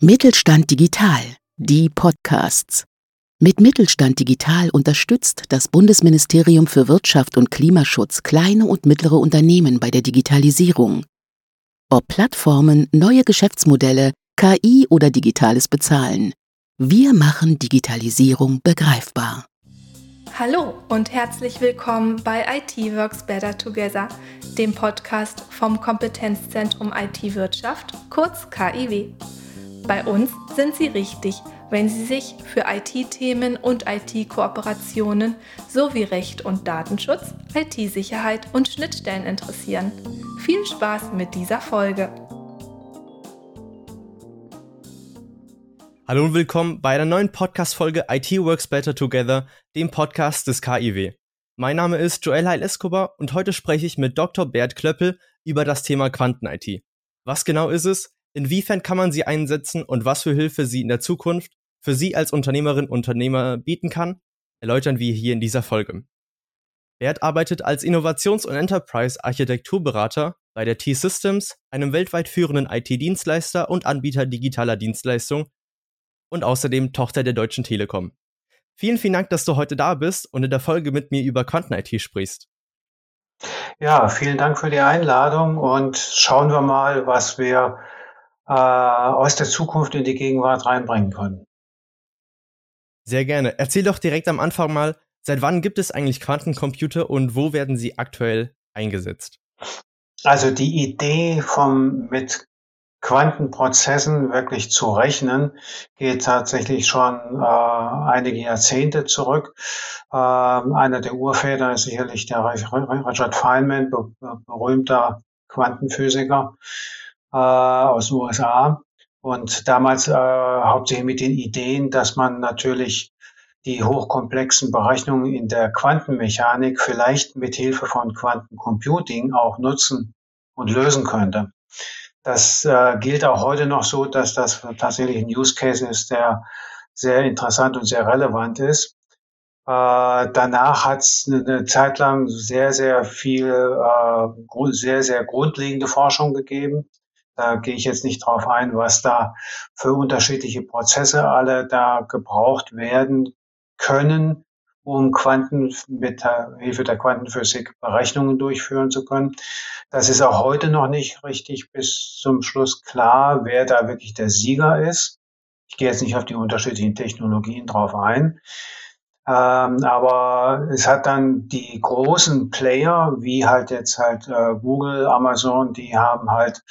Mittelstand Digital, die Podcasts. Mit Mittelstand Digital unterstützt das Bundesministerium für Wirtschaft und Klimaschutz kleine und mittlere Unternehmen bei der Digitalisierung. Ob Plattformen, neue Geschäftsmodelle, KI oder digitales Bezahlen. Wir machen Digitalisierung begreifbar. Hallo und herzlich willkommen bei IT Works Better Together, dem Podcast vom Kompetenzzentrum IT Wirtschaft, kurz KIW. Bei uns sind Sie richtig, wenn Sie sich für IT-Themen und IT-Kooperationen sowie Recht und Datenschutz, IT-Sicherheit und Schnittstellen interessieren. Viel Spaß mit dieser Folge! Hallo und willkommen bei einer neuen Podcast-Folge IT Works Better Together, dem Podcast des KIW. Mein Name ist Joel Heil Escobar und heute spreche ich mit Dr. Bert Klöppel über das Thema Quanten-IT. Was genau ist es? Inwiefern kann man sie einsetzen und was für Hilfe sie in der Zukunft für Sie als Unternehmerin Unternehmer bieten kann, erläutern wir hier in dieser Folge. Bert arbeitet als Innovations- und Enterprise-Architekturberater bei der T-Systems, einem weltweit führenden IT-Dienstleister und Anbieter digitaler Dienstleistungen und außerdem Tochter der Deutschen Telekom. Vielen, vielen Dank, dass du heute da bist und in der Folge mit mir über Quanten-IT sprichst. Ja, vielen Dank für die Einladung und schauen wir mal, was wir äh, aus der Zukunft in die Gegenwart reinbringen können. Sehr gerne. Erzähl doch direkt am Anfang mal, seit wann gibt es eigentlich Quantencomputer und wo werden sie aktuell eingesetzt? Also die Idee vom mit Quantenprozessen wirklich zu rechnen, geht tatsächlich schon äh, einige Jahrzehnte zurück. Äh, einer der Urväter ist sicherlich der Richard Feynman, berühmter Quantenphysiker, äh, aus den USA. Und damals äh, hauptsächlich mit den Ideen, dass man natürlich die hochkomplexen Berechnungen in der Quantenmechanik vielleicht mit Hilfe von Quantencomputing auch nutzen und lösen könnte. Das äh, gilt auch heute noch so, dass das tatsächlich ein Use Case ist, der sehr interessant und sehr relevant ist. Äh, danach hat es eine, Zeit lang sehr, sehr viel, äh, sehr, sehr grundlegende Forschung gegeben da gehe ich jetzt nicht drauf ein, was da für unterschiedliche Prozesse alle da gebraucht werden können, um Quanten mit Hilfe der Quantenphysik Berechnungen durchführen zu können. Das ist auch heute noch nicht richtig bis zum Schluss klar, wer da wirklich der Sieger ist. Ich gehe jetzt nicht auf die unterschiedlichen Technologien drauf ein. Ähm, aber es hat dann die großen Player, wie halt jetzt halt äh, Google, Amazon, die haben halt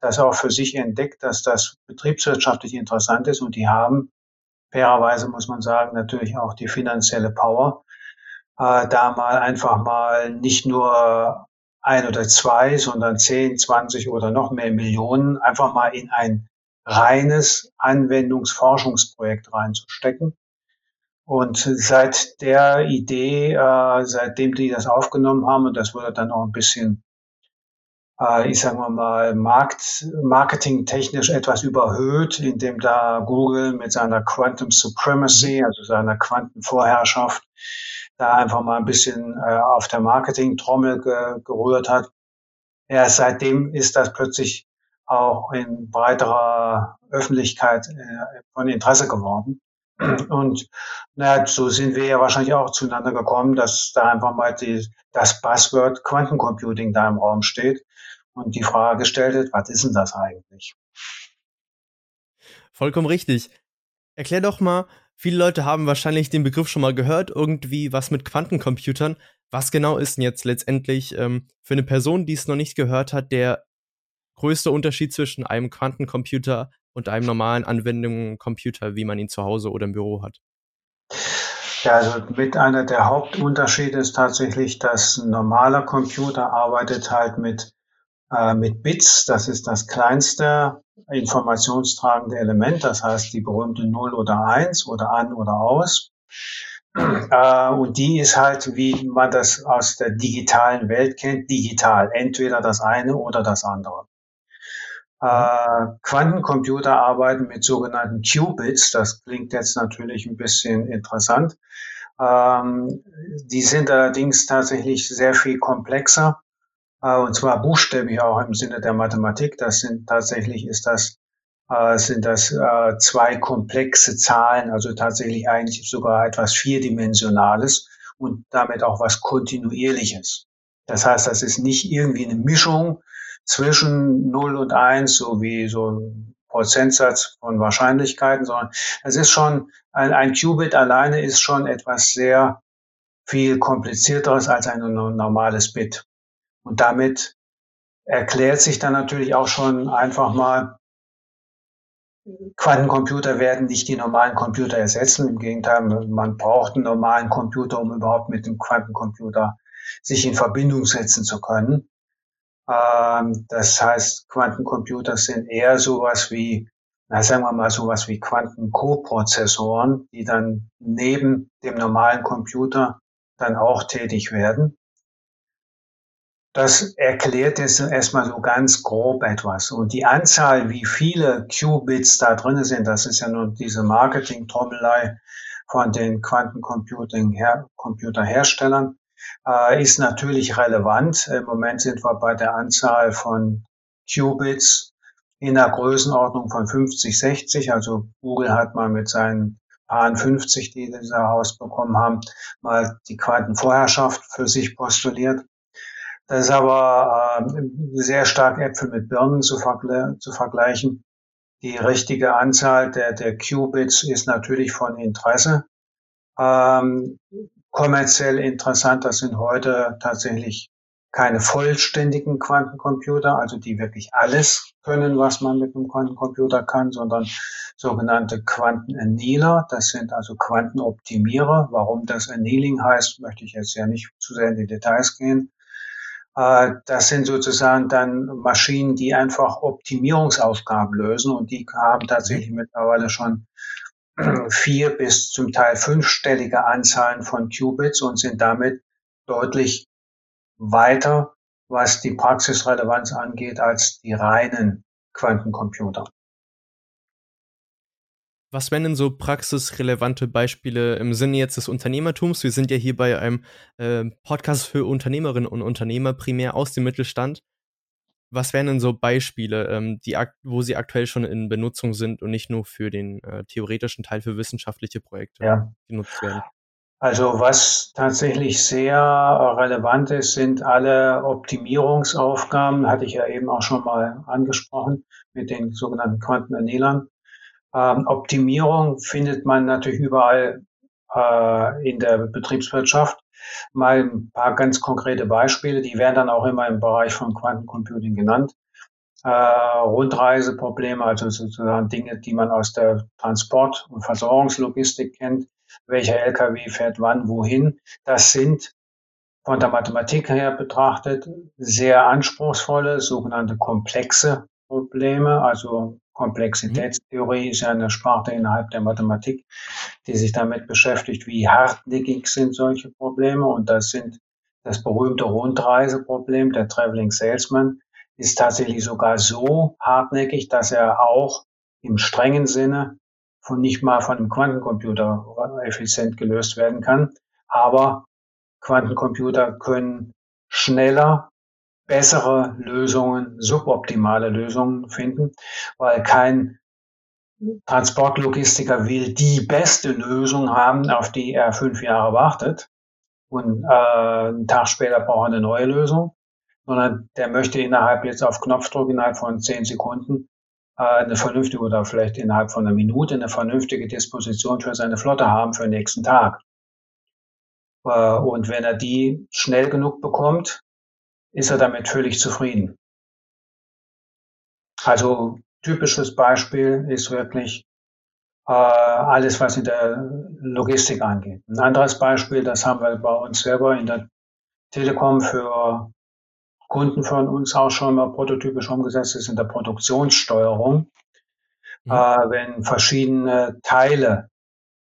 das auch für sich entdeckt, dass das betriebswirtschaftlich interessant ist. Und die haben fairerweise muss man sagen, natürlich auch die finanzielle Power, äh, da mal einfach mal nicht nur ein oder zwei, sondern zehn, zwanzig oder noch mehr Millionen einfach mal in ein reines Anwendungsforschungsprojekt reinzustecken und seit der Idee, äh, seitdem die das aufgenommen haben, und das wurde dann auch ein bisschen, äh, ich sage mal, Markt, marketingtechnisch etwas überhöht, indem da Google mit seiner Quantum Supremacy, also seiner Quantenvorherrschaft, da einfach mal ein bisschen äh, auf der Marketing-Trommel ge gerührt hat. Erst seitdem ist das plötzlich auch in breiterer Öffentlichkeit äh, von Interesse geworden. Und naja, so sind wir ja wahrscheinlich auch zueinander gekommen, dass da einfach mal die, das Buzzword Quantencomputing da im Raum steht und die Frage gestellt wird, was ist denn das eigentlich? Vollkommen richtig. Erklär doch mal, viele Leute haben wahrscheinlich den Begriff schon mal gehört, irgendwie was mit Quantencomputern. Was genau ist denn jetzt letztendlich ähm, für eine Person, die es noch nicht gehört hat, der größte Unterschied zwischen einem Quantencomputer und einem normalen Anwendungscomputer, wie man ihn zu Hause oder im Büro hat? Ja, also mit einer der Hauptunterschiede ist tatsächlich, dass ein normaler Computer arbeitet halt mit, äh, mit Bits. Das ist das kleinste informationstragende Element. Das heißt die berühmte 0 oder 1 oder an oder aus. Äh, und die ist halt, wie man das aus der digitalen Welt kennt, digital. Entweder das eine oder das andere. Äh, Quantencomputer arbeiten mit sogenannten Qubits. Das klingt jetzt natürlich ein bisschen interessant. Ähm, die sind allerdings tatsächlich sehr viel komplexer. Äh, und zwar buchstäblich auch im Sinne der Mathematik. Das sind tatsächlich ist das äh, sind das äh, zwei komplexe Zahlen, also tatsächlich eigentlich sogar etwas Vierdimensionales und damit auch was Kontinuierliches. Das heißt, das ist nicht irgendwie eine Mischung zwischen 0 und 1, so wie so ein Prozentsatz von Wahrscheinlichkeiten, sondern es ist schon, ein, ein Qubit alleine ist schon etwas sehr viel komplizierteres als ein normales Bit. Und damit erklärt sich dann natürlich auch schon einfach mal, Quantencomputer werden nicht die normalen Computer ersetzen. Im Gegenteil, man braucht einen normalen Computer, um überhaupt mit dem Quantencomputer sich in Verbindung setzen zu können. Ähm, das heißt, Quantencomputer sind eher sowas wie, na, sagen wir mal sowas wie Quantenkoprozessoren, die dann neben dem normalen Computer dann auch tätig werden. Das erklärt jetzt erstmal so ganz grob etwas. Und die Anzahl, wie viele Qubits da drin sind, das ist ja nur diese Marketing-Trommelei von den Quantencomputing-Computerherstellern, äh, ist natürlich relevant. Im Moment sind wir bei der Anzahl von Qubits in der Größenordnung von 50, 60. Also Google hat mal mit seinen paar 50, die sie herausbekommen haben, mal die Quantenvorherrschaft für sich postuliert. Das ist aber äh, sehr stark Äpfel mit Birnen zu, vergle zu vergleichen. Die richtige Anzahl der, der Qubits ist natürlich von Interesse. Ähm, kommerziell interessant, das sind heute tatsächlich keine vollständigen Quantencomputer, also die wirklich alles können, was man mit einem Quantencomputer kann, sondern sogenannte Quantenannealer. Das sind also Quantenoptimierer. Warum das Annealing heißt, möchte ich jetzt ja nicht zu sehr in die Details gehen. Äh, das sind sozusagen dann Maschinen, die einfach Optimierungsaufgaben lösen und die haben tatsächlich mittlerweile schon vier bis zum Teil fünfstellige Anzahlen von Qubits und sind damit deutlich weiter, was die Praxisrelevanz angeht, als die reinen Quantencomputer. Was wären denn so praxisrelevante Beispiele im Sinne jetzt des Unternehmertums? Wir sind ja hier bei einem äh, Podcast für Unternehmerinnen und Unternehmer primär aus dem Mittelstand. Was wären denn so Beispiele, ähm, die, wo sie aktuell schon in Benutzung sind und nicht nur für den äh, theoretischen Teil für wissenschaftliche Projekte ja. genutzt werden? Also was tatsächlich sehr relevant ist, sind alle Optimierungsaufgaben, hatte ich ja eben auch schon mal angesprochen, mit den sogenannten Quantenernählern. Ähm, Optimierung findet man natürlich überall äh, in der Betriebswirtschaft. Mal ein paar ganz konkrete Beispiele, die werden dann auch immer im Bereich von Quantencomputing genannt. Äh, Rundreiseprobleme, also sozusagen Dinge, die man aus der Transport- und Versorgungslogistik kennt. Welcher LKW fährt wann, wohin? Das sind von der Mathematik her betrachtet sehr anspruchsvolle, sogenannte komplexe Probleme, also Komplexitätstheorie ist ja eine Sparte innerhalb der Mathematik, die sich damit beschäftigt, wie hartnäckig sind solche Probleme. Und das sind das berühmte Rundreiseproblem, der Traveling Salesman, ist tatsächlich sogar so hartnäckig, dass er auch im strengen Sinne von nicht mal von einem Quantencomputer effizient gelöst werden kann. Aber Quantencomputer können schneller bessere Lösungen, suboptimale Lösungen finden, weil kein Transportlogistiker will die beste Lösung haben, auf die er fünf Jahre wartet und äh, einen Tag später braucht er eine neue Lösung, sondern der möchte innerhalb jetzt auf Knopfdruck innerhalb von zehn Sekunden äh, eine vernünftige oder vielleicht innerhalb von einer Minute eine vernünftige Disposition für seine Flotte haben für den nächsten Tag. Äh, und wenn er die schnell genug bekommt, ist er damit völlig zufrieden. Also typisches Beispiel ist wirklich äh, alles, was in der Logistik angeht. Ein anderes Beispiel, das haben wir bei uns selber in der Telekom für Kunden von uns auch schon mal prototypisch umgesetzt, ist in der Produktionssteuerung. Mhm. Äh, wenn verschiedene Teile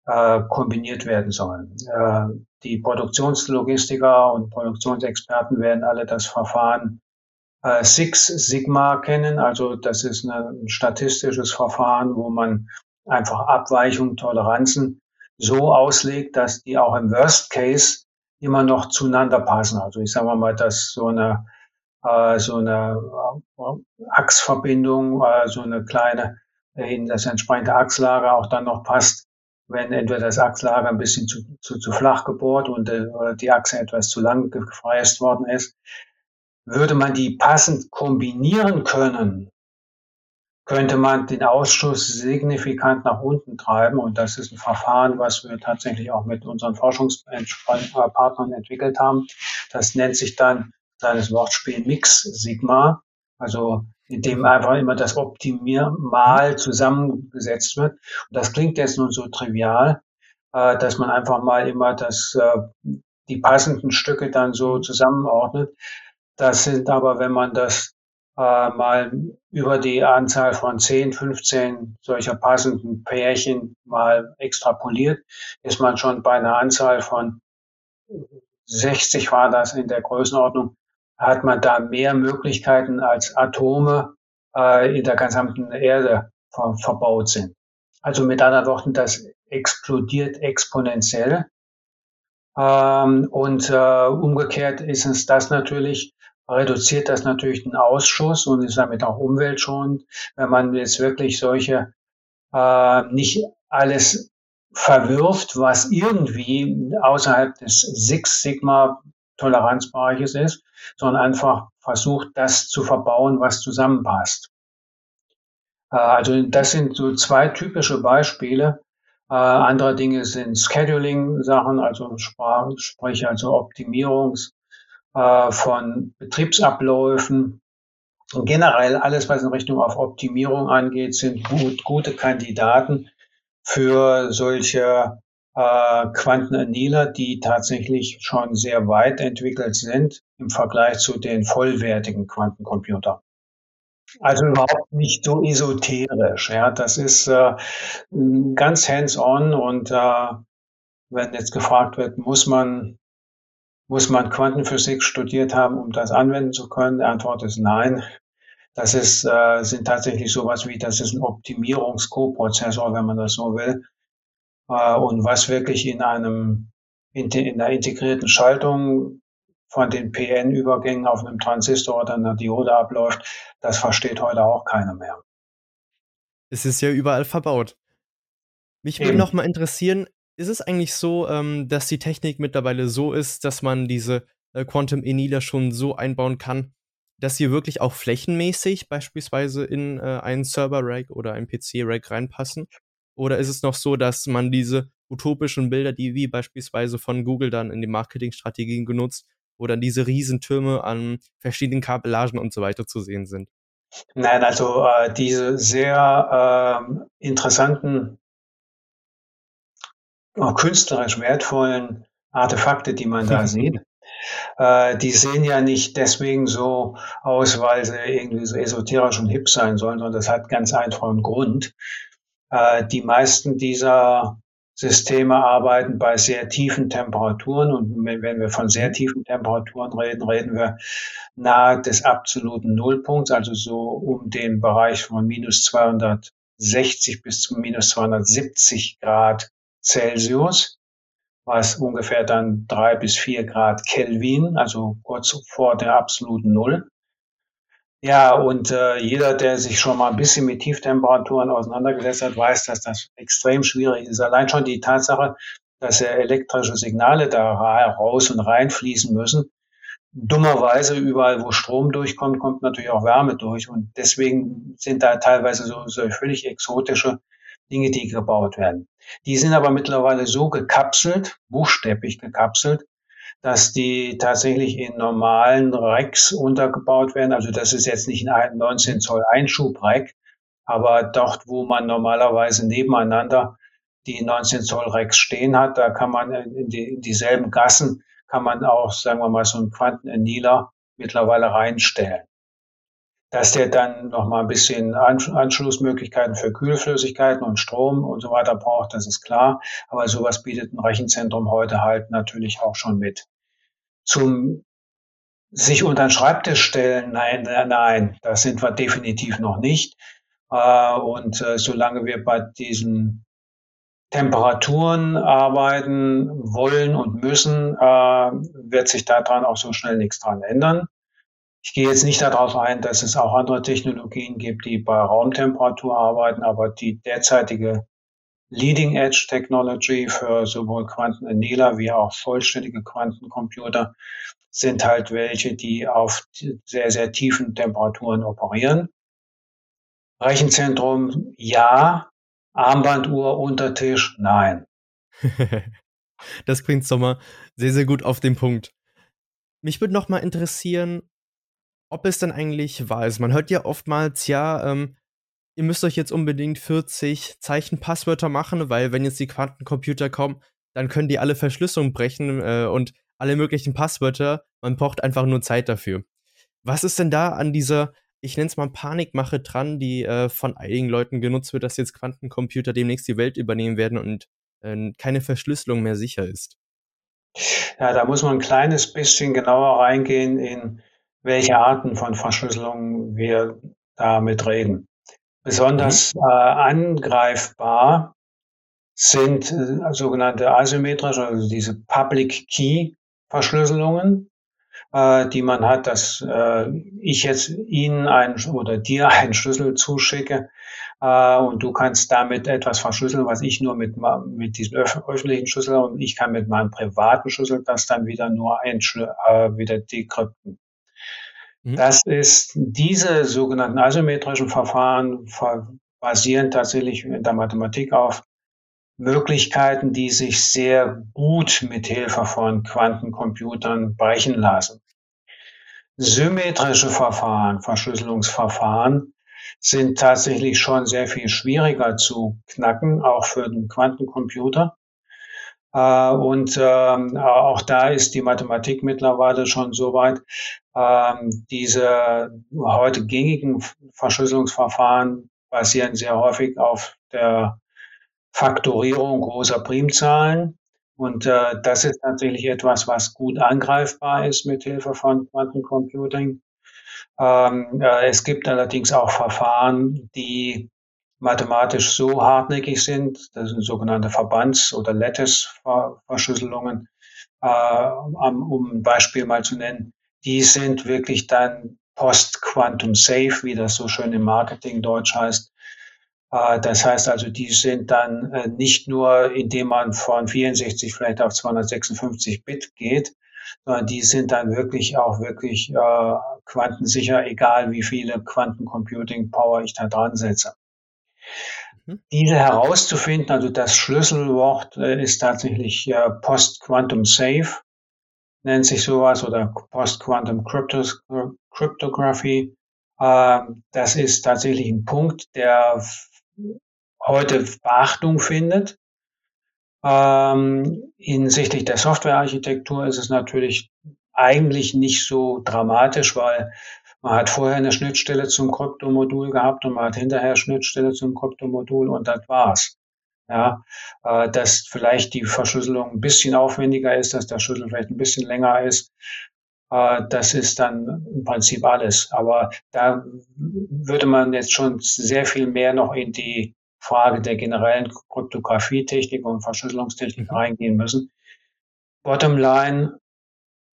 äh, kombiniert werden sollen. Äh, die Produktionslogistiker und Produktionsexperten werden alle das Verfahren äh, Six Sigma kennen. Also das ist ein statistisches Verfahren, wo man einfach Abweichungen, Toleranzen so auslegt, dass die auch im Worst Case immer noch zueinander passen. Also ich sage mal, dass so eine äh, so eine äh, Achsverbindung, äh, so eine kleine in das entsprechende Achslager auch dann noch passt, wenn entweder das Achslager ein bisschen zu, zu, zu flach gebohrt und äh, oder die Achse etwas zu lang gefräst worden ist. Würde man die passend kombinieren können, könnte man den Ausschuss signifikant nach unten treiben. Und das ist ein Verfahren, was wir tatsächlich auch mit unseren Forschungspartnern entwickelt haben. Das nennt sich dann seines Wortspiel Mix Sigma. Also in dem einfach immer das Optimiermal zusammengesetzt wird. Und das klingt jetzt nun so trivial, äh, dass man einfach mal immer das, äh, die passenden Stücke dann so zusammenordnet. Das sind aber, wenn man das äh, mal über die Anzahl von 10, 15 solcher passenden Pärchen mal extrapoliert, ist man schon bei einer Anzahl von 60 war das in der Größenordnung, hat man da mehr Möglichkeiten als Atome äh, in der gesamten Erde ver verbaut sind. Also mit anderen Worten, das explodiert exponentiell. Ähm, und äh, umgekehrt ist es das natürlich, reduziert das natürlich den Ausschuss und ist damit auch umweltschonend, wenn man jetzt wirklich solche äh, nicht alles verwirft, was irgendwie außerhalb des Six Sigma Toleranzbereiches ist, sondern einfach versucht, das zu verbauen, was zusammenpasst. Äh, also das sind so zwei typische Beispiele. Äh, andere Dinge sind Scheduling-Sachen, also sprich also Optimierungs- äh, von Betriebsabläufen. Und generell alles, was in Richtung auf Optimierung angeht, sind gut, gute Kandidaten für solche äh, Quantenannealer, die tatsächlich schon sehr weit entwickelt sind im Vergleich zu den vollwertigen Quantencomputern. Also überhaupt nicht so esoterisch. Ja, das ist äh, ganz hands-on und äh, wenn jetzt gefragt wird, muss man muss man Quantenphysik studiert haben, um das anwenden zu können? Die Antwort ist nein. Das ist, äh, sind tatsächlich sowas wie, das ist ein Optimierungs-Co-Prozessor, wenn man das so will. Äh, und was wirklich in einem, in, in der integrierten Schaltung von den PN-Übergängen auf einem Transistor oder einer Diode abläuft, das versteht heute auch keiner mehr. Es ist ja überall verbaut. Mich würde noch mal interessieren, ist es eigentlich so, ähm, dass die Technik mittlerweile so ist, dass man diese äh, Quantum Annealer schon so einbauen kann, dass sie wirklich auch flächenmäßig beispielsweise in äh, einen Server-Rack oder ein PC-Rack reinpassen? Oder ist es noch so, dass man diese utopischen Bilder, die wie beispielsweise von Google dann in den Marketingstrategien genutzt, wo dann diese Riesentürme an verschiedenen Kabellagen und so weiter zu sehen sind? Nein, also äh, diese sehr äh, interessanten künstlerisch wertvollen Artefakte, die man da sieht. Äh, die sehen ja nicht deswegen so aus, weil sie irgendwie so esoterisch und hip sein sollen, sondern das hat ganz einfach einen Grund. Äh, die meisten dieser Systeme arbeiten bei sehr tiefen Temperaturen und wenn wir von sehr tiefen Temperaturen reden, reden wir nahe des absoluten Nullpunkts, also so um den Bereich von minus 260 bis zu minus 270 Grad Celsius, was ungefähr dann drei bis vier Grad Kelvin, also kurz vor der absoluten Null. Ja, und äh, jeder, der sich schon mal ein bisschen mit Tieftemperaturen auseinandergesetzt hat, weiß, dass das extrem schwierig ist. Allein schon die Tatsache, dass ja elektrische Signale da raus und reinfließen müssen. Dummerweise überall, wo Strom durchkommt, kommt natürlich auch Wärme durch. Und deswegen sind da teilweise so, so völlig exotische Dinge, die gebaut werden. Die sind aber mittlerweile so gekapselt, buchstäblich gekapselt, dass die tatsächlich in normalen Racks untergebaut werden. Also das ist jetzt nicht ein 19 Zoll Einschubreck, aber dort, wo man normalerweise nebeneinander die 19 Zoll Racks stehen hat, da kann man in, die, in dieselben Gassen kann man auch, sagen wir mal, so einen Quantenannealer mittlerweile reinstellen. Dass der dann noch mal ein bisschen Anschlussmöglichkeiten für Kühlflüssigkeiten und Strom und so weiter braucht, das ist klar. Aber sowas bietet ein Rechenzentrum heute halt natürlich auch schon mit. Zum sich unter den Schreibtisch stellen, nein, nein, das sind wir definitiv noch nicht. Äh, und äh, solange wir bei diesen Temperaturen arbeiten wollen und müssen, äh, wird sich daran auch so schnell nichts dran ändern. Ich gehe jetzt nicht darauf ein, dass es auch andere Technologien gibt, die bei Raumtemperatur arbeiten, aber die derzeitige Leading Edge Technology für sowohl Quantenannealer wie auch vollständige Quantencomputer sind halt welche, die auf sehr, sehr tiefen Temperaturen operieren. Rechenzentrum ja, Armbanduhr unter Tisch nein. das bringt Sommer sehr, sehr gut auf den Punkt. Mich würde noch mal interessieren, ob es dann eigentlich wahr ist. Man hört ja oftmals, ja, ähm, ihr müsst euch jetzt unbedingt 40 Zeichenpasswörter machen, weil wenn jetzt die Quantencomputer kommen, dann können die alle Verschlüsselung brechen äh, und alle möglichen Passwörter. Man braucht einfach nur Zeit dafür. Was ist denn da an dieser, ich nenne es mal Panikmache dran, die äh, von einigen Leuten genutzt wird, dass jetzt Quantencomputer demnächst die Welt übernehmen werden und äh, keine Verschlüsselung mehr sicher ist? Ja, da muss man ein kleines bisschen genauer reingehen in welche Arten von Verschlüsselung wir damit reden. Besonders mhm. äh, angreifbar sind äh, sogenannte asymmetrische, also diese Public Key Verschlüsselungen, äh, die man hat, dass äh, ich jetzt Ihnen einen oder dir einen Schlüssel zuschicke äh, und du kannst damit etwas verschlüsseln, was ich nur mit, mit diesem öf öffentlichen Schlüssel und ich kann mit meinem privaten Schlüssel das dann wieder nur ein, äh, wieder dekrypten. Mhm. Das ist diese sogenannten asymmetrischen Verfahren basieren tatsächlich in der Mathematik auf Möglichkeiten, die sich sehr gut mit Hilfe von Quantencomputern brechen lassen. Symmetrische Verfahren, Verschlüsselungsverfahren, sind tatsächlich schon sehr viel schwieriger zu knacken, auch für den Quantencomputer. Äh, und ähm, auch da ist die Mathematik mittlerweile schon so weit, ähm, diese heute gängigen Verschlüsselungsverfahren basieren sehr häufig auf der Faktorierung großer Primzahlen. Und äh, das ist tatsächlich etwas, was gut angreifbar ist mit Hilfe von Quantencomputing. Ähm, äh, es gibt allerdings auch Verfahren, die mathematisch so hartnäckig sind, das sind sogenannte Verbands- oder Lattice-Verschlüsselungen, äh, um ein Beispiel mal zu nennen, die sind wirklich dann post-quantum safe, wie das so schön im Marketing Deutsch heißt. Äh, das heißt also, die sind dann äh, nicht nur, indem man von 64 vielleicht auf 256 Bit geht, sondern die sind dann wirklich auch wirklich äh, quantensicher, egal wie viele Quantencomputing Power ich da dran setze. Mhm. Diese herauszufinden, also das Schlüsselwort äh, ist tatsächlich Post-Quantum Safe, nennt sich sowas, oder Post-Quantum Cryptography. Äh, das ist tatsächlich ein Punkt, der heute Beachtung findet. Ähm, hinsichtlich der Softwarearchitektur ist es natürlich eigentlich nicht so dramatisch, weil man hat vorher eine Schnittstelle zum Kryptomodul gehabt und man hat hinterher Schnittstelle zum Kryptomodul und das war's. Ja, äh, dass vielleicht die Verschlüsselung ein bisschen aufwendiger ist, dass der Schlüssel vielleicht ein bisschen länger ist. Äh, das ist dann im Prinzip alles. Aber da würde man jetzt schon sehr viel mehr noch in die Frage der generellen Kryptographie-Technik und Verschlüsselungstechnik mhm. reingehen müssen. Bottom line,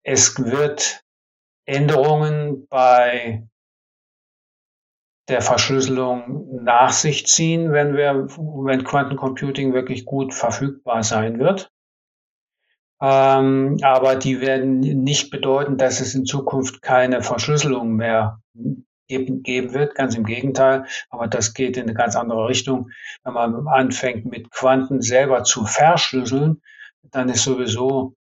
es wird Änderungen bei der Verschlüsselung nach sich ziehen, wenn wir, wenn Quantencomputing wirklich gut verfügbar sein wird. Ähm, aber die werden nicht bedeuten, dass es in Zukunft keine Verschlüsselung mehr geben, geben wird. Ganz im Gegenteil. Aber das geht in eine ganz andere Richtung. Wenn man anfängt, mit Quanten selber zu verschlüsseln, dann ist sowieso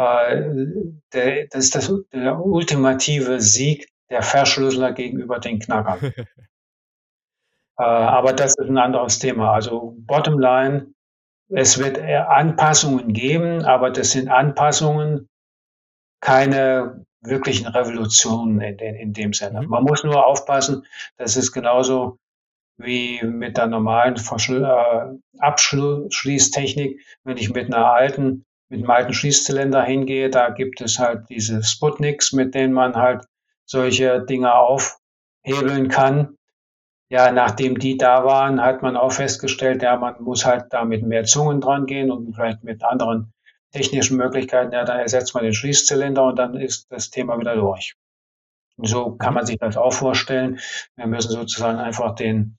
der, das ist das, der ultimative Sieg der Verschlüsseler gegenüber den Knackern. äh, aber das ist ein anderes Thema. Also bottom line, es wird Anpassungen geben, aber das sind Anpassungen, keine wirklichen Revolutionen in, in, in dem Sinne. Mhm. Man muss nur aufpassen, das ist genauso wie mit der normalen Verschl äh, Abschließtechnik. Wenn ich mit einer alten mit dem alten Schließzylinder hingehe, da gibt es halt diese Sputniks, mit denen man halt solche Dinge aufhebeln kann. Ja, nachdem die da waren, hat man auch festgestellt, ja, man muss halt da mit mehr Zungen dran gehen und vielleicht mit anderen technischen Möglichkeiten. Ja, dann ersetzt man den Schließzylinder und dann ist das Thema wieder durch. Und so kann man sich das auch vorstellen. Wir müssen sozusagen einfach den,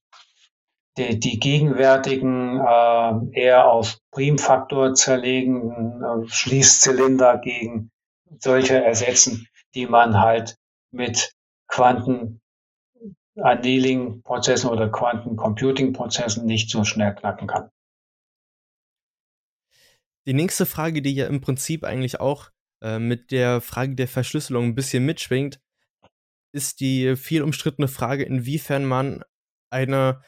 die, die gegenwärtigen äh, eher auf Primfaktor zerlegenden äh, Schließzylinder gegen solche ersetzen, die man halt mit Quanten Annealing-Prozessen oder Quantencomputing-Prozessen nicht so schnell knacken kann. Die nächste Frage, die ja im Prinzip eigentlich auch äh, mit der Frage der Verschlüsselung ein bisschen mitschwingt, ist die viel umstrittene Frage, inwiefern man eine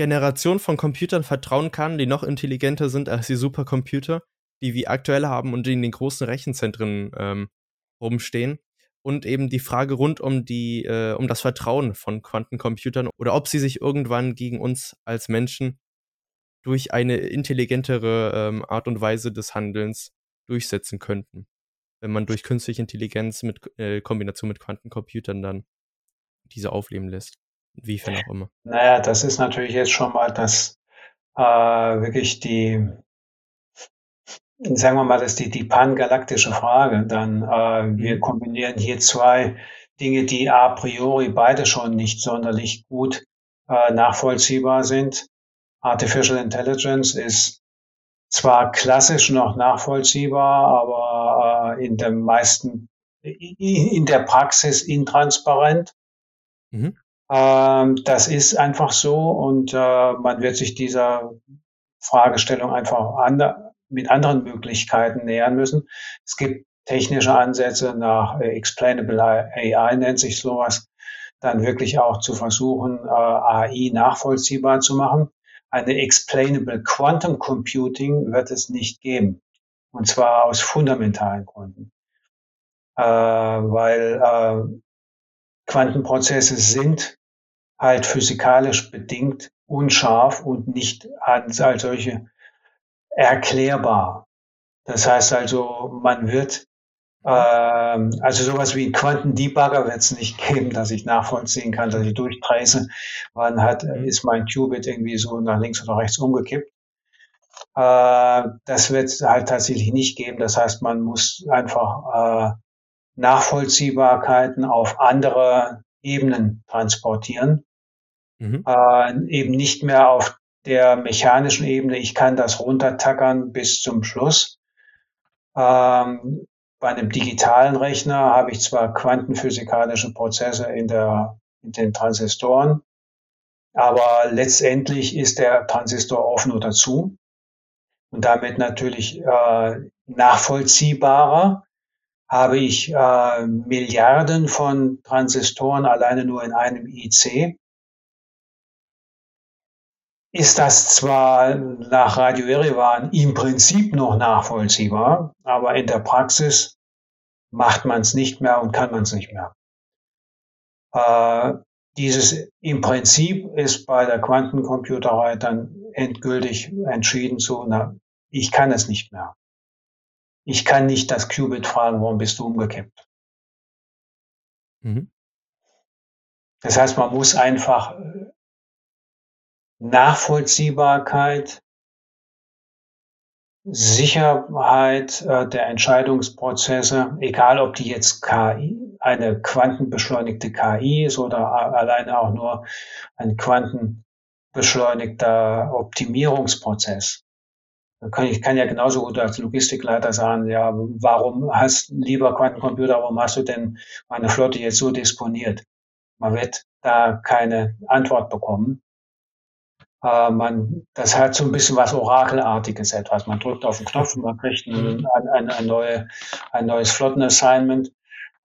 Generation von Computern vertrauen kann, die noch intelligenter sind als die Supercomputer, die wir aktuell haben und die in den großen Rechenzentren ähm, rumstehen. Und eben die Frage rund um die, äh, um das Vertrauen von Quantencomputern oder ob sie sich irgendwann gegen uns als Menschen durch eine intelligentere ähm, Art und Weise des Handelns durchsetzen könnten. Wenn man durch künstliche Intelligenz mit äh, Kombination mit Quantencomputern dann diese aufleben lässt. Inwiefern auch immer. Naja, das ist natürlich jetzt schon mal das äh, wirklich die, sagen wir mal, das ist die, die pangalaktische Frage. Dann äh, wir mhm. kombinieren hier zwei Dinge, die a priori beide schon nicht sonderlich gut äh, nachvollziehbar sind. Artificial Intelligence ist zwar klassisch noch nachvollziehbar, aber äh, in der meisten, in der Praxis intransparent. Mhm. Ähm, das ist einfach so und äh, man wird sich dieser Fragestellung einfach ander, mit anderen Möglichkeiten nähern müssen. Es gibt technische Ansätze nach äh, Explainable AI nennt sich sowas, dann wirklich auch zu versuchen, äh, AI nachvollziehbar zu machen eine Explainable Quantum Computing wird es nicht geben. Und zwar aus fundamentalen Gründen. Äh, weil äh, Quantenprozesse sind halt physikalisch bedingt unscharf und nicht als, als solche erklärbar. Das heißt also, man wird ähm, also sowas wie einen Quantendebugger wird es nicht geben, dass ich nachvollziehen kann, dass ich durchtrace, wann hat, mhm. ist mein Qubit irgendwie so nach links oder rechts umgekippt. Äh, das wird es halt tatsächlich nicht geben. Das heißt, man muss einfach äh, Nachvollziehbarkeiten auf andere Ebenen transportieren. Mhm. Äh, eben nicht mehr auf der mechanischen Ebene, ich kann das runtertackern bis zum Schluss, ähm, bei einem digitalen Rechner habe ich zwar quantenphysikalische Prozesse in, der, in den Transistoren, aber letztendlich ist der Transistor offen oder zu und damit natürlich äh, nachvollziehbarer. Habe ich äh, Milliarden von Transistoren alleine nur in einem IC, ist das zwar nach Radio Erivan im Prinzip noch nachvollziehbar, aber in der Praxis macht man es nicht mehr und kann man es nicht mehr. Äh, dieses im Prinzip ist bei der Quantencomputerei dann endgültig entschieden zu, na, ich kann es nicht mehr. Ich kann nicht das Qubit fragen, warum bist du umgekippt? Mhm. Das heißt, man muss einfach Nachvollziehbarkeit, Sicherheit äh, der Entscheidungsprozesse, egal ob die jetzt KI, eine quantenbeschleunigte KI ist oder alleine auch nur ein quantenbeschleunigter Optimierungsprozess. Ich kann ja genauso gut als Logistikleiter sagen, ja, warum hast, lieber Quantencomputer, warum hast du denn meine Flotte jetzt so disponiert? Man wird da keine Antwort bekommen. Äh, man, das hat so ein bisschen was Orakelartiges etwas. Man drückt auf den Knopf und man kriegt ein, ein, ein, neue, ein neues Flottenassignment.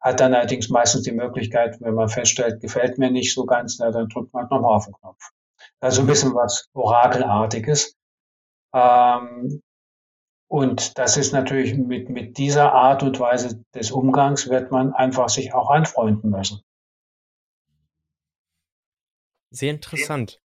Hat dann allerdings meistens die Möglichkeit, wenn man feststellt, gefällt mir nicht so ganz, na, dann drückt man nochmal auf den Knopf. Also ein bisschen was Orakelartiges. Ähm, und das ist natürlich mit, mit dieser Art und Weise des Umgangs wird man einfach sich auch anfreunden müssen. Sehr interessant.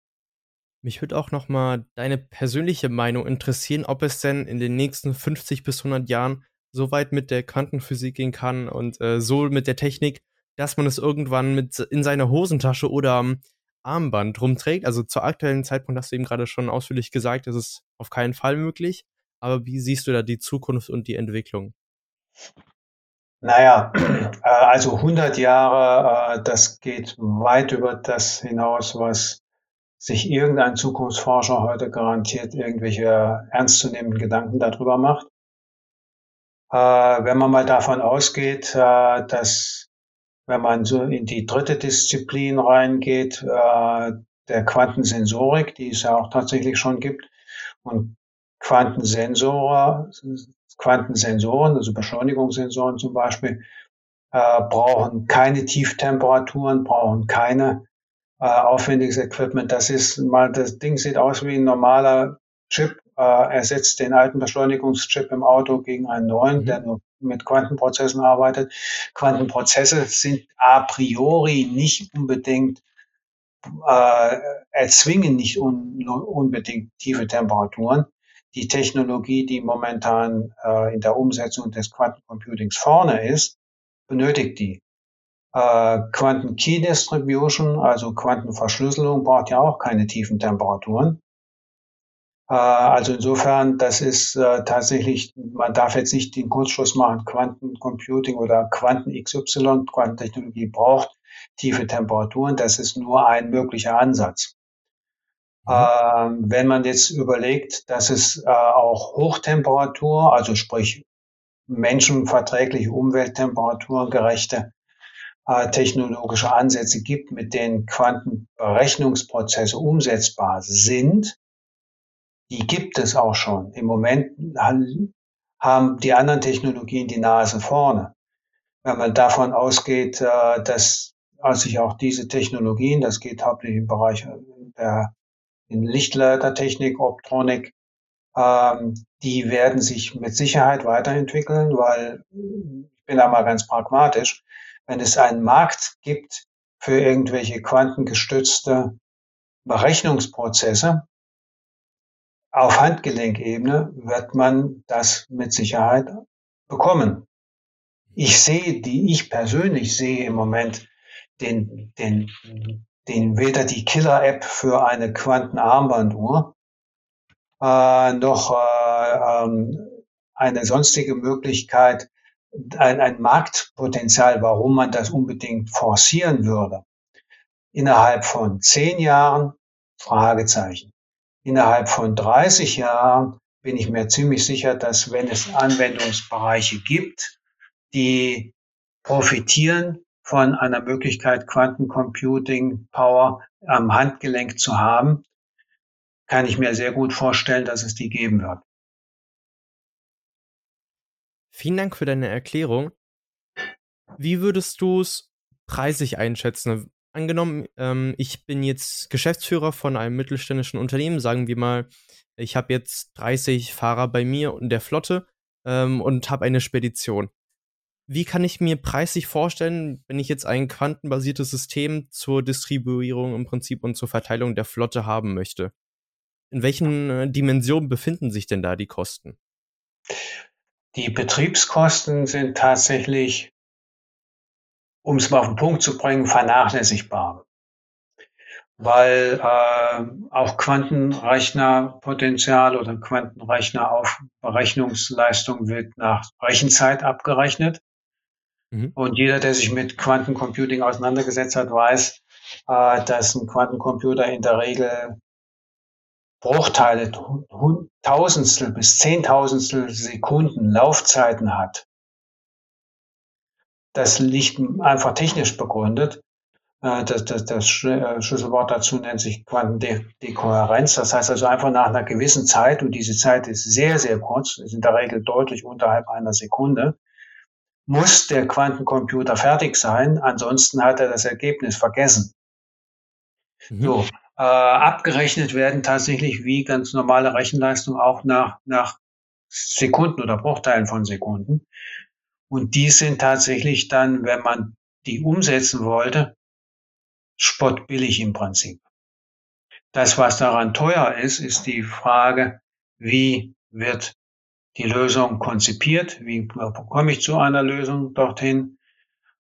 Mich würde auch noch mal deine persönliche Meinung interessieren, ob es denn in den nächsten 50 bis 100 Jahren so weit mit der Quantenphysik gehen kann und äh, so mit der Technik, dass man es irgendwann mit in seiner Hosentasche oder am Armband rumträgt. Also zur aktuellen Zeitpunkt hast du eben gerade schon ausführlich gesagt, das ist auf keinen Fall möglich. Aber wie siehst du da die Zukunft und die Entwicklung? Naja, äh, also 100 Jahre, äh, das geht weit über das hinaus, was sich irgendein Zukunftsforscher heute garantiert irgendwelche ernstzunehmenden Gedanken darüber macht. Äh, wenn man mal davon ausgeht, dass wenn man so in die dritte Disziplin reingeht, der Quantensensorik, die es ja auch tatsächlich schon gibt, und Quantensensoren, Quantensensoren, also Beschleunigungssensoren zum Beispiel, äh, brauchen keine Tieftemperaturen, brauchen keine äh, aufwendiges Equipment. Das ist mal, das Ding sieht aus wie ein normaler Chip, äh, ersetzt den alten Beschleunigungschip im Auto gegen einen neuen, mhm. der nur mit Quantenprozessen arbeitet. Quantenprozesse sind a priori nicht unbedingt äh, erzwingen nicht un, unbedingt tiefe Temperaturen die Technologie, die momentan äh, in der Umsetzung des Quantencomputings vorne ist, benötigt die. Äh, Quanten Key Distribution, also Quantenverschlüsselung, braucht ja auch keine tiefen Temperaturen. Äh, also insofern, das ist äh, tatsächlich, man darf jetzt nicht den Kurzschluss machen, Quantencomputing oder Quanten XY, Quantentechnologie braucht tiefe Temperaturen. Das ist nur ein möglicher Ansatz. Mhm. Ähm, wenn man jetzt überlegt, dass es äh, auch Hochtemperatur, also sprich menschenverträgliche Umwelttemperaturen gerechte technologische Ansätze gibt, mit denen Quantenberechnungsprozesse umsetzbar sind, die gibt es auch schon. Im Moment haben die anderen Technologien die Nase vorne. Wenn man davon ausgeht, äh, dass sich auch diese Technologien, das geht hauptsächlich im Bereich der in Lichtleitertechnik, Optronik, ähm, die werden sich mit Sicherheit weiterentwickeln, weil ich bin da mal ganz pragmatisch. Wenn es einen Markt gibt für irgendwelche quantengestützte Berechnungsprozesse auf Handgelenkebene, wird man das mit Sicherheit bekommen. Ich sehe, die ich persönlich sehe im Moment den, den den weder die Killer-App für eine Quantenarmbanduhr äh, noch äh, ähm, eine sonstige Möglichkeit, ein, ein Marktpotenzial, warum man das unbedingt forcieren würde. Innerhalb von zehn Jahren, Fragezeichen. Innerhalb von 30 Jahren bin ich mir ziemlich sicher, dass wenn es Anwendungsbereiche gibt, die profitieren von einer Möglichkeit, Quantencomputing Power am Handgelenk zu haben, kann ich mir sehr gut vorstellen, dass es die geben wird. Vielen Dank für deine Erklärung. Wie würdest du es preisig einschätzen? Angenommen, ähm, ich bin jetzt Geschäftsführer von einem mittelständischen Unternehmen, sagen wir mal, ich habe jetzt 30 Fahrer bei mir und der Flotte ähm, und habe eine Spedition wie kann ich mir preislich vorstellen, wenn ich jetzt ein quantenbasiertes System zur Distribuierung im Prinzip und zur Verteilung der Flotte haben möchte? In welchen äh, Dimensionen befinden sich denn da die Kosten? Die Betriebskosten sind tatsächlich, um es mal auf den Punkt zu bringen, vernachlässigbar. Weil äh, auch Quantenrechnerpotenzial oder Quantenrechner auf Berechnungsleistung wird nach Rechenzeit abgerechnet. Mhm. Und jeder, der sich mit Quantencomputing auseinandergesetzt hat, weiß, äh, dass ein Quantencomputer in der Regel Bruchteile, Tausendstel bis Zehntausendstel Sekunden Laufzeiten hat. Das liegt einfach technisch begründet. Äh, das, das, das äh, Schlüsselwort dazu nennt sich Quantendekohärenz. Das heißt also einfach nach einer gewissen Zeit, und diese Zeit ist sehr, sehr kurz, ist in der Regel deutlich unterhalb einer Sekunde, muss der Quantencomputer fertig sein, ansonsten hat er das Ergebnis vergessen. Mhm. So, äh, abgerechnet werden tatsächlich wie ganz normale Rechenleistung auch nach, nach Sekunden oder Bruchteilen von Sekunden. Und die sind tatsächlich dann, wenn man die umsetzen wollte, spottbillig im Prinzip. Das, was daran teuer ist, ist die Frage, wie wird die Lösung konzipiert? Wie komme ich zu einer Lösung dorthin?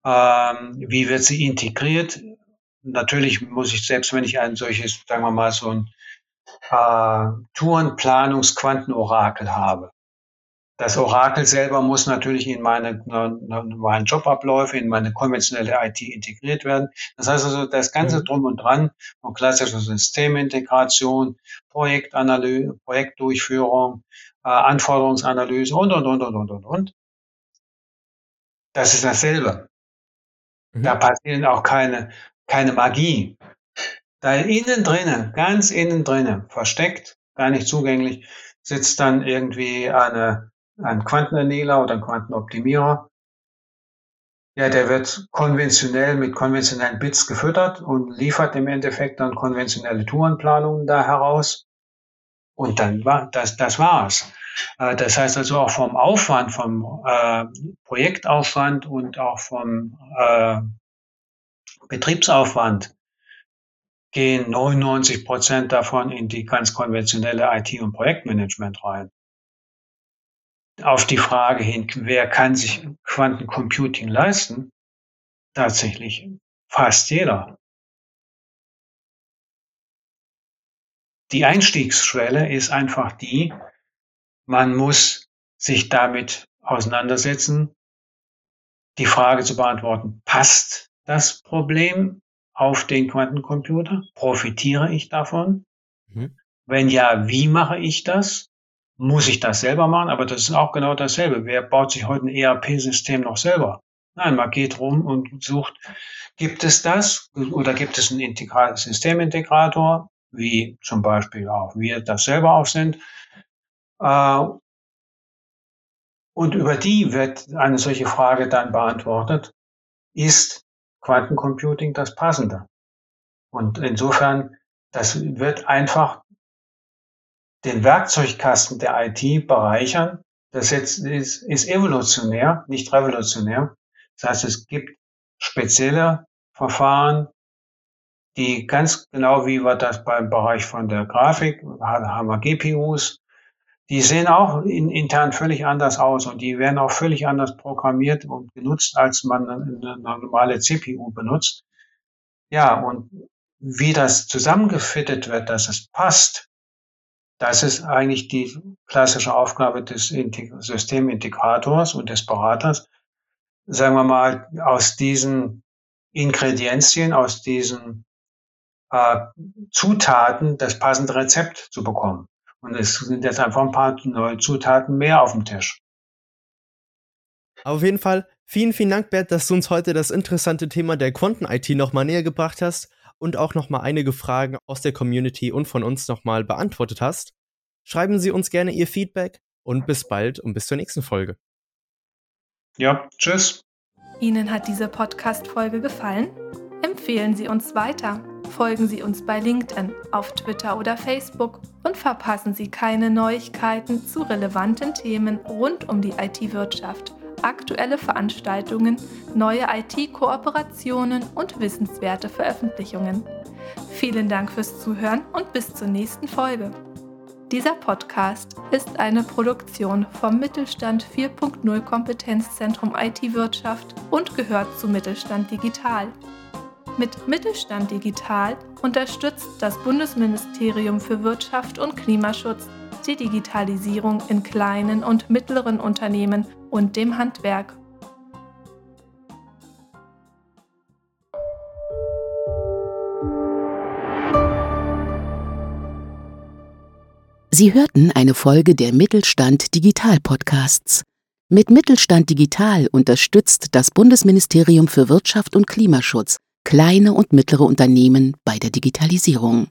Ähm, wie wird sie integriert? Natürlich muss ich, selbst wenn ich ein solches, sagen wir mal, so ein äh, Tourenplanungsquantenorakel habe, Das Orakel selber muss natürlich in meine normalen Jobabläufe, in meine konventionelle IT integriert werden. Das heißt also, das ganze mhm. Drum und Dran von klassischer Systemintegration, Projektanalyse, Projektdurchführung, äh, Anforderungsanalyse und, und, und, und, und, und, und. Das ist dasselbe. Mhm. Da passiert auch keine, keine Magie. Da innen drinnen, ganz innen drinnen, versteckt, gar nicht zugänglich, sitzt dann irgendwie eine, ein Quantenerniler oder ein Quantenoptimierer. Ja, der wird konventionell mit konventionellen Bits gefüttert und liefert im Endeffekt dann konventionelle Tourenplanungen da heraus. Und dann war das, das war's. Äh, das heißt also auch vom Aufwand, vom äh, Projektaufwand und auch vom äh, Betriebsaufwand gehen 99 Prozent davon in die ganz konventionelle IT- und Projektmanagement rein. Auf die Frage hin, wer kann sich Quantencomputing leisten? Tatsächlich fast jeder. Die Einstiegsschwelle ist einfach die, man muss sich damit auseinandersetzen, die Frage zu beantworten, passt das Problem auf den Quantencomputer? Profitiere ich davon? Mhm. Wenn ja, wie mache ich das? Muss ich das selber machen? Aber das ist auch genau dasselbe. Wer baut sich heute ein ERP-System noch selber? Nein, man geht rum und sucht, gibt es das oder gibt es einen Integral Systemintegrator, wie zum Beispiel auch wir das selber auch sind. Äh, und über die wird eine solche Frage dann beantwortet. Ist Quantencomputing das Passende. Und insofern, das wird einfach den Werkzeugkasten der IT bereichern. Das jetzt ist, ist evolutionär, nicht revolutionär. Das heißt, es gibt spezielle Verfahren, die ganz genau wie wir das beim Bereich von der Grafik haben wir GPUs, die sehen auch in, intern völlig anders aus und die werden auch völlig anders programmiert und genutzt, als man eine, normale CPU benutzt. Ja, und wie das zusammengefittet wird, dass es passt, das ist eigentlich die klassische Aufgabe des Systemintegrators und des Beraters, sagen wir mal, aus diesen Ingredienzien, aus diesen äh, Zutaten das passende Rezept zu bekommen. Und es sind jetzt einfach ein paar neue Zutaten mehr auf dem Tisch. Auf jeden Fall, vielen, vielen Dank, Bert, dass du uns heute das interessante Thema der Quanten-IT nochmal näher gebracht hast und auch nochmal einige Fragen aus der Community und von uns nochmal beantwortet hast. Schreiben Sie uns gerne Ihr Feedback und bis bald und bis zur nächsten Folge. Ja, tschüss. Ihnen hat diese Podcast-Folge gefallen? Empfehlen Sie uns weiter folgen Sie uns bei LinkedIn, auf Twitter oder Facebook und verpassen Sie keine Neuigkeiten zu relevanten Themen rund um die IT-Wirtschaft, aktuelle Veranstaltungen, neue IT-Kooperationen und wissenswerte Veröffentlichungen. Vielen Dank fürs Zuhören und bis zur nächsten Folge. Dieser Podcast ist eine Produktion vom Mittelstand 4.0 Kompetenzzentrum IT-Wirtschaft und gehört zu Mittelstand Digital. Mit Mittelstand Digital unterstützt das Bundesministerium für Wirtschaft und Klimaschutz die Digitalisierung in kleinen und mittleren Unternehmen und dem Handwerk. Sie hörten eine Folge der Mittelstand Digital Podcasts. Mit Mittelstand Digital unterstützt das Bundesministerium für Wirtschaft und Klimaschutz kleine und mittlere Unternehmen bei der Digitalisierung.